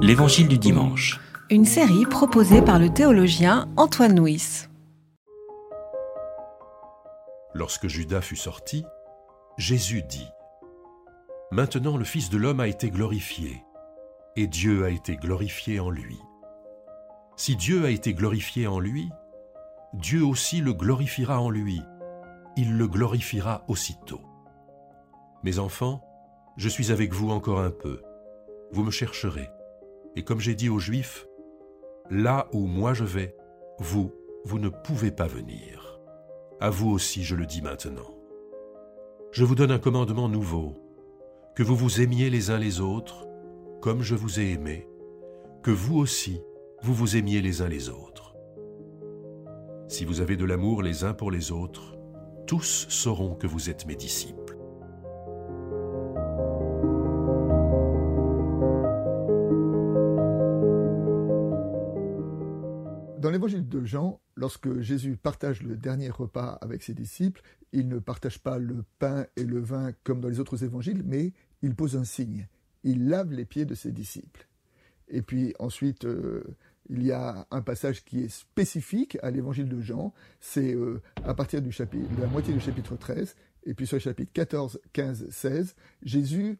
L'Évangile du dimanche. Une série proposée par le théologien Antoine Nuis. Lorsque Judas fut sorti, Jésus dit Maintenant le Fils de l'homme a été glorifié, et Dieu a été glorifié en lui. Si Dieu a été glorifié en lui, Dieu aussi le glorifiera en lui, il le glorifiera aussitôt. Mes enfants, je suis avec vous encore un peu, vous me chercherez, et comme j'ai dit aux Juifs, là où moi je vais, vous, vous ne pouvez pas venir. À vous aussi je le dis maintenant. Je vous donne un commandement nouveau, que vous vous aimiez les uns les autres, comme je vous ai aimé, que vous aussi, vous vous aimiez les uns les autres. Si vous avez de l'amour les uns pour les autres, tous sauront que vous êtes mes disciples. L'évangile de Jean, lorsque Jésus partage le dernier repas avec ses disciples, il ne partage pas le pain et le vin comme dans les autres évangiles, mais il pose un signe. Il lave les pieds de ses disciples. Et puis ensuite, euh, il y a un passage qui est spécifique à l'évangile de Jean. C'est euh, à partir de la moitié du chapitre 13, et puis sur le chapitre 14, 15, 16, Jésus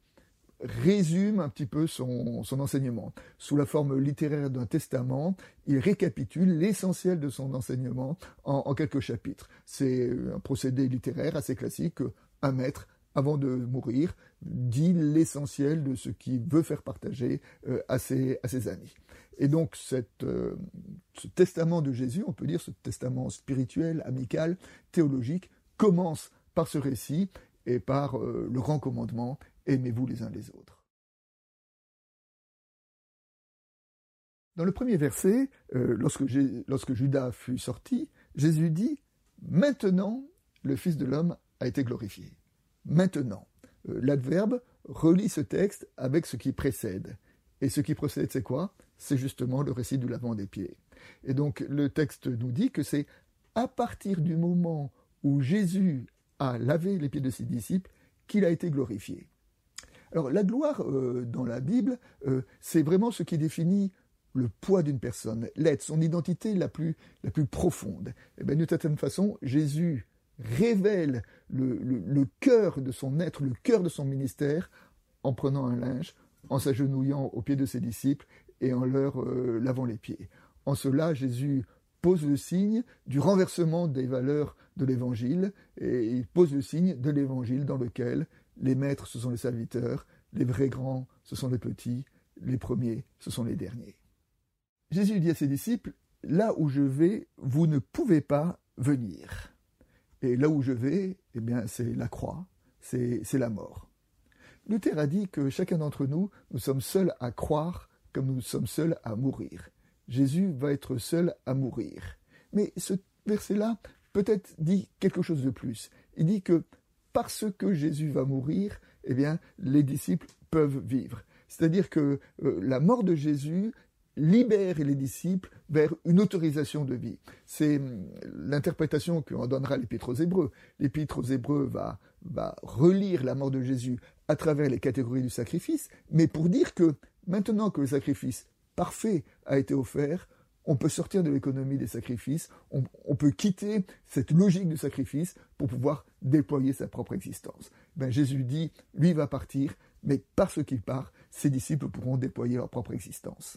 résume un petit peu son, enseignement. Sous la forme littéraire d'un testament, il récapitule l'essentiel de son enseignement en, quelques chapitres. C'est un procédé littéraire assez classique. Un maître, avant de mourir, dit l'essentiel de ce qu'il veut faire partager euh, à, ses, amis. Et donc euh, ce testament de Jésus, on peut dire ce testament spirituel, amical, théologique, commence par ce récit et par euh, le grand commandement aimez-vous les uns les autres. Dans le premier verset, euh, lorsque, Judas fut sorti, Jésus dit Maintenant, le Fils de l'homme a été glorifié. Maintenant. Euh, l'adverbe relie ce texte avec ce qui précède. Et ce qui précède, c'est quoi? C'est justement le récit du lavement des pieds. Et donc le texte nous dit que c'est à partir du moment où Jésus a lavé les pieds de ses disciples qu'il a été glorifié. Alors la gloire euh, dans la Bible, euh, c'est vraiment ce qui définit le poids d'une personne, l'être, son identité la plus, profonde. Et eh bien, d'une certaine façon, Jésus révèle le, cœur de son être, le cœur de son ministère, en prenant un linge, en s'agenouillant aux pieds de ses disciples et en leur euh, lavant les pieds. En cela, Jésus pose le signe du renversement des valeurs de l'Évangile, et il pose le signe de l'Évangile dans lequel les maîtres, ce sont les serviteurs, les vrais grands, ce sont les petits, les premiers, ce sont les derniers. Jésus dit à ses disciples, Là où je vais, vous ne pouvez pas venir. Et là où je vais, eh bien, c'est la croix, c'est la mort. Luther a dit que chacun d'entre nous, nous sommes seuls à croire comme nous sommes seuls à mourir. Jésus va être seul à mourir. Mais ce verset-là peut-être dit quelque chose de plus. Il dit que parce que Jésus va mourir, eh bien, les disciples peuvent vivre. C'est-à-dire que euh, la mort de Jésus libère les disciples vers une autorisation de vie. C'est hum, l'interprétation qu'en donnera l'Épître aux Hébreux. L'Épître aux Hébreux va, va relire la mort de Jésus à travers les catégories du sacrifice, mais pour dire que maintenant que le sacrifice parfait a été offert, on peut sortir de l'économie des sacrifices, on, peut quitter cette logique du sacrifice pour pouvoir déployer sa propre existence. Ben, Jésus dit, lui va partir, mais parce qu'il part, ses disciples pourront déployer leur propre existence.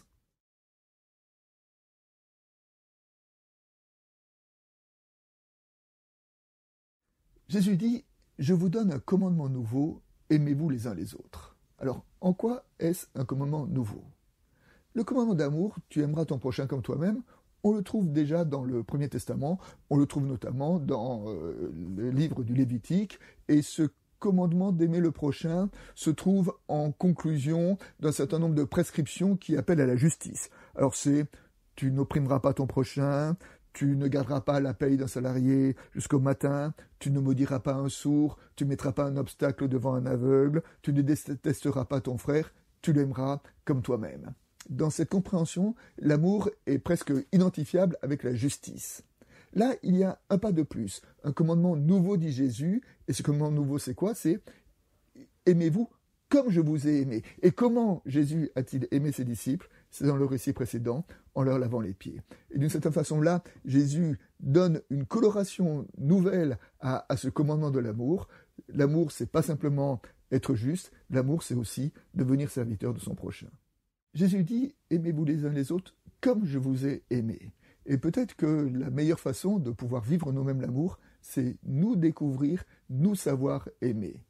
Jésus dit, je vous donne un commandement nouveau, aimez-vous les uns les autres. Alors, en quoi est-ce un commandement nouveau? Le commandement d'amour, tu aimeras ton prochain comme toi-même, on le trouve déjà dans le Premier Testament, on le trouve notamment dans euh, le livre du Lévitique, et ce commandement d'aimer le prochain se trouve en conclusion d'un certain nombre de prescriptions qui appellent à la justice. Alors c'est tu n'opprimeras pas ton prochain, tu ne garderas pas la paye d'un salarié jusqu'au matin, tu ne maudiras pas un sourd, tu ne mettras pas un obstacle devant un aveugle, tu ne détesteras pas ton frère, tu l'aimeras comme toi-même dans cette compréhension, l'amour est presque identifiable avec la justice. Là, il y a un pas de plus, un commandement nouveau dit Jésus, et ce commandement nouveau c'est quoi? C'est aimez-vous comme je vous ai aimé. Et comment Jésus a-t-il aimé ses disciples? C'est dans le récit précédent, en leur lavant les pieds. Et d'une certaine façon-là, Jésus donne une coloration nouvelle à, à ce commandement de l'amour. L'amour, c'est pas simplement être juste, l'amour, c'est aussi devenir serviteur de son prochain. Jésus dit Aimez-vous les uns les autres comme je vous ai aimé. Et peut-être que la meilleure façon de pouvoir vivre nous-mêmes l'amour, c'est nous découvrir, nous savoir aimer.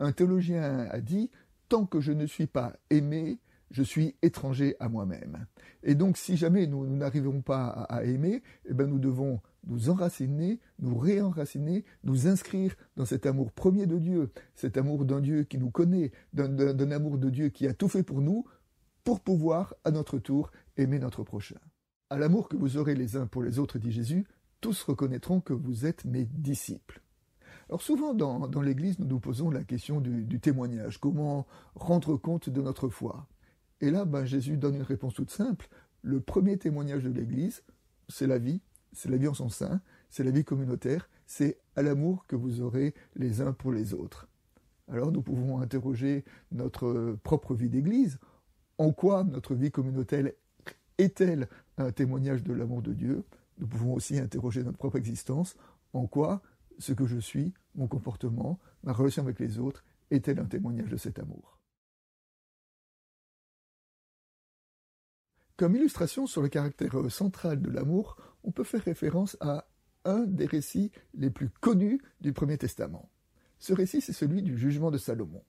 Un théologien a dit Tant que je ne suis pas aimé, je suis étranger à moi-même. Et donc, si jamais nous n'arrivons pas à, aimer, eh ben, nous devons nous enraciner, nous réenraciner, nous inscrire dans cet amour premier de Dieu, cet amour d'un Dieu qui nous connaît, d'un amour de Dieu qui a tout fait pour nous, pour pouvoir, à notre tour, aimer notre prochain. À l'amour que vous aurez les uns pour les autres, dit Jésus, tous reconnaîtront que vous êtes mes disciples. Alors souvent dans, l'Église, nous nous posons la question du, témoignage, comment rendre compte de notre foi? Et là, ben, Jésus donne une réponse toute simple. Le premier témoignage de l'Église, c'est la vie, c'est la vie en son sein, c'est la vie communautaire, c'est à l'amour que vous aurez les uns pour les autres. Alors nous pouvons interroger notre propre vie d'Église. En quoi notre vie communautaire est-elle un témoignage de l'amour de Dieu? Nous pouvons aussi interroger notre propre existence. En quoi ce que je suis, mon comportement, ma relation avec les autres, est-elle un témoignage de cet amour? Comme illustration sur le caractère central de l'amour, on peut faire référence à un des récits les plus connus du Premier Testament. Ce récit, c'est celui du jugement de Salomon.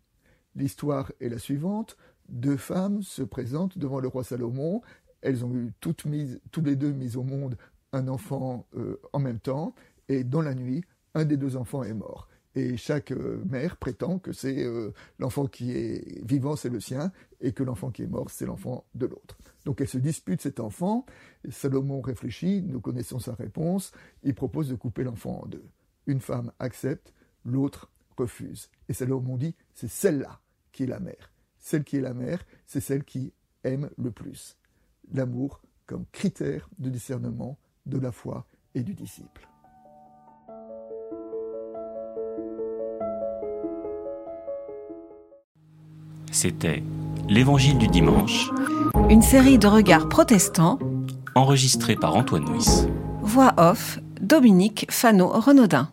L'histoire est la suivante. Deux femmes se présentent devant le roi Salomon. Elles ont eu toutes, les deux mis au monde un enfant euh, en même temps. Et dans la nuit, un des deux enfants est mort. Et chaque euh, mère prétend que c'est euh, l'enfant qui est vivant, c'est le sien, et que l'enfant qui est mort, c'est l'enfant de l'autre. Donc elle se dispute cet enfant. Salomon réfléchit, nous connaissons sa réponse. Il propose de couper l'enfant en deux. Une femme accepte, l'autre refuse. Et Salomon dit, c'est celle-là qui est la mère. Celle qui est la mère, c'est celle qui aime le plus. L'amour comme critère de discernement de la foi et du disciple. C'était L'Évangile du dimanche. Une série de regards protestants. Enregistrée par Antoine Nuis. Voix off, Dominique Fano-Renaudin.